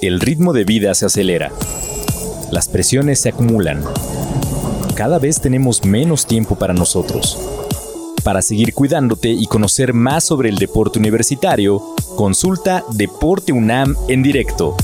El ritmo de vida se acelera. Las presiones se acumulan. Cada vez tenemos menos tiempo para nosotros. Para seguir cuidándote y conocer más sobre el deporte universitario, consulta Deporte UNAM en directo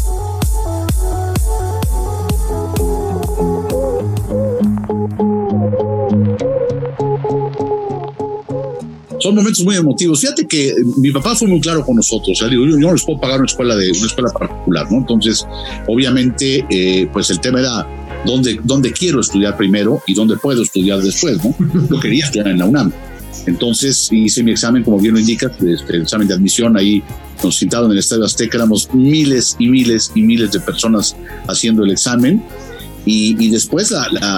son momentos muy emotivos. Fíjate que eh, mi papá fue muy claro con nosotros. yo, no les puedo pagar una escuela de una escuela particular, ¿no? Entonces, obviamente, eh, pues el tema era dónde, dónde quiero estudiar primero y dónde puedo estudiar después, ¿no? Yo quería estudiar en la UNAM. Entonces hice mi examen, como bien lo indica, este, el examen de admisión. Ahí nos sentaron en el Estadio Azteca, éramos miles y miles y miles de personas haciendo el examen. Y, después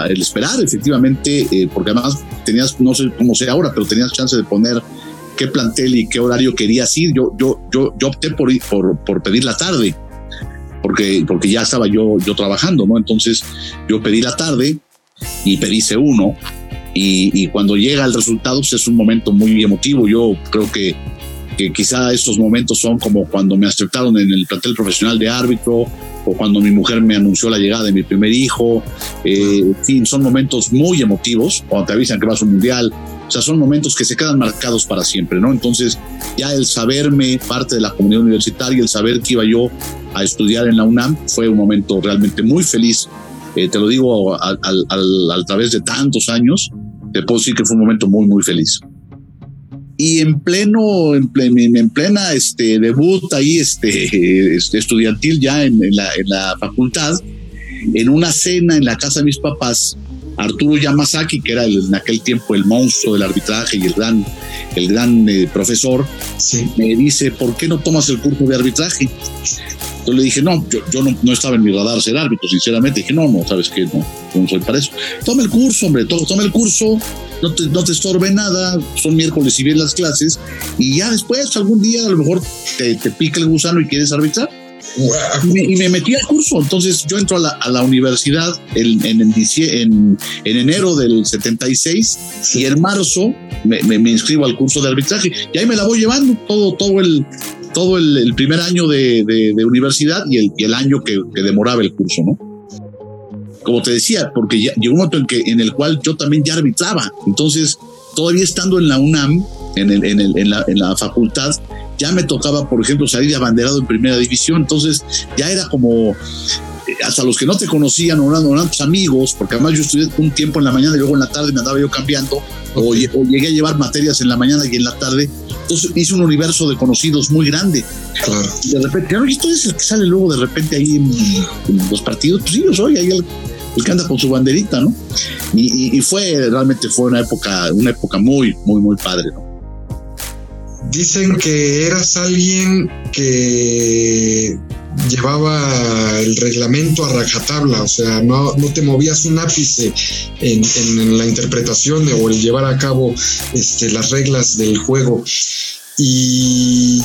el esperar, efectivamente, eh, porque además tenías, no sé cómo sea ahora, pero tenías chance de poner qué plantel y qué horario querías ir. Yo, yo, yo, yo opté por, por, por pedir la tarde, porque, porque ya estaba yo, yo trabajando, ¿no? Entonces yo pedí la tarde y pedí C1. Y, y cuando llega el resultado, pues es un momento muy emotivo. Yo creo que que quizá estos momentos son como cuando me aceptaron en el plantel profesional de árbitro o cuando mi mujer me anunció la llegada de mi primer hijo. Eh, en fin, son momentos muy emotivos cuando te avisan que vas a un mundial. O sea, son momentos que se quedan marcados para siempre, ¿no? Entonces, ya el saberme parte de la comunidad universitaria, el saber que iba yo a estudiar en la UNAM, fue un momento realmente muy feliz. Eh, te lo digo a, través de tantos años, te puedo decir que fue un momento muy, muy feliz y en pleno, en, en plena este, debut ahí este, este estudiantil ya en, la, en, la, facultad, en una cena en la casa de mis papás, Arturo Yamazaki, que era en aquel tiempo el monstruo del arbitraje y el gran, el gran eh, profesor, me dice, ¿por qué no tomas el curso de arbitraje? Yo le dije, no, yo, yo no, no, estaba en mi radar ser árbitro, sinceramente. Dije, no, no, sabes qué, no, no soy para eso. Toma el curso, hombre, toma el curso, no te, no te estorbe nada, son miércoles y bien las clases, y ya después, algún día, a lo mejor te, te pica el gusano y quieres arbitrar. Y, me, metí al curso. Entonces yo entro a la, a la universidad en, en, en, enero del 76 y en marzo me, me, inscribo al curso de arbitraje. Y ahí me la voy llevando todo, todo el, todo el, primer año de, de, universidad y el, y el año que, que, demoraba el curso, ¿no? Como te decía, porque ya, llegó un momento en, que, en el cual yo también ya arbitraba. Entonces, todavía estando en la UNAM, en, el, en, el, en, la, en la facultad, ya me tocaba, por ejemplo, salir de abanderado en primera división. Entonces, ya era como hasta los que no te conocían o eran, tus amigos, porque además yo estudié un tiempo en la mañana y luego en la tarde me andaba yo cambiando, o, llegué a llevar materias en la mañana y en la tarde. Entonces hice un universo de conocidos muy grande. Claro. Y de repente, claro, y tú eres el que sale luego de repente ahí en, los partidos, pues sí, yo soy ahí el, que anda con su banderita, ¿no? Y, y, fue, realmente fue una época, una época muy, muy, muy padre, ¿no? Dicen que eras alguien que llevaba el reglamento a rajatabla, o sea, no, no te movías un ápice en, la interpretación o el llevar a cabo este, las reglas del juego. Y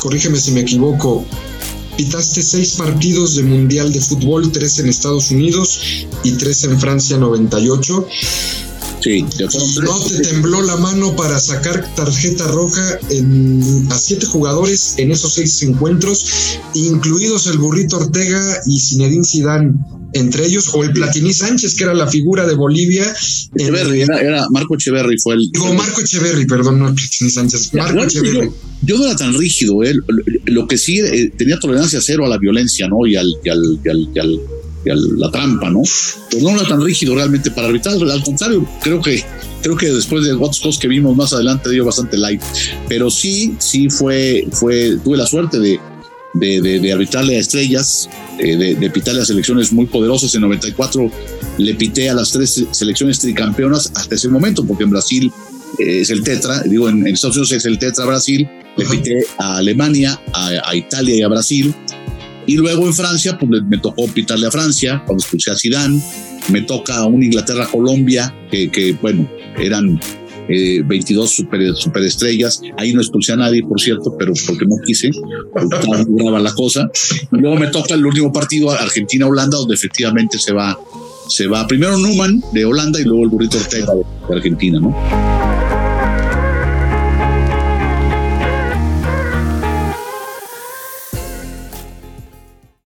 corrígeme si me equivoco, pitaste seis partidos de Mundial de Fútbol, tres en Estados Unidos y tres en Francia 98. Sí, no te tembló la mano para sacar tarjeta roja a siete jugadores en esos seis encuentros, incluidos el burrito Ortega y Zinedine Zidane entre ellos, o el Platini Sánchez, que era la figura de Bolivia. Echeverry, era, Marco Echeverry, fue el. Digo, Marco Echeverry, perdón, no Platini Sánchez. Marco Echeverry. Yo, no era tan rígido, ¿eh? lo que sí eh, tenía tolerancia cero a la violencia, ¿no? Y al, y al, y al la trampa, ¿no? Pero no era tan rígido realmente para arbitrar, al contrario, creo que creo que después de otros cosas que vimos más adelante dio bastante light, pero sí, sí fue, fue, tuve la suerte de, de, de, arbitrarle a estrellas, eh, de, de, pitarle a selecciones muy poderosas. En 94 le pité a las tres selecciones tricampeonas hasta ese momento, porque en Brasil eh, es el tetra, digo, en, Estados Unidos es el tetra Brasil, le pité a Alemania, a, a Italia y a Brasil y luego en Francia, pues me tocó pitarle a Francia cuando escuché a Zidane. Me toca un Inglaterra-Colombia, que, que, bueno, eran 22 super, superestrellas. Ahí no expulsé a nadie, por cierto, pero porque no quise, graba la cosa. Y luego me toca el último partido, Argentina-Holanda, donde efectivamente se va, se va primero Numan de Holanda y luego el burrito Ortega de Argentina, ¿no?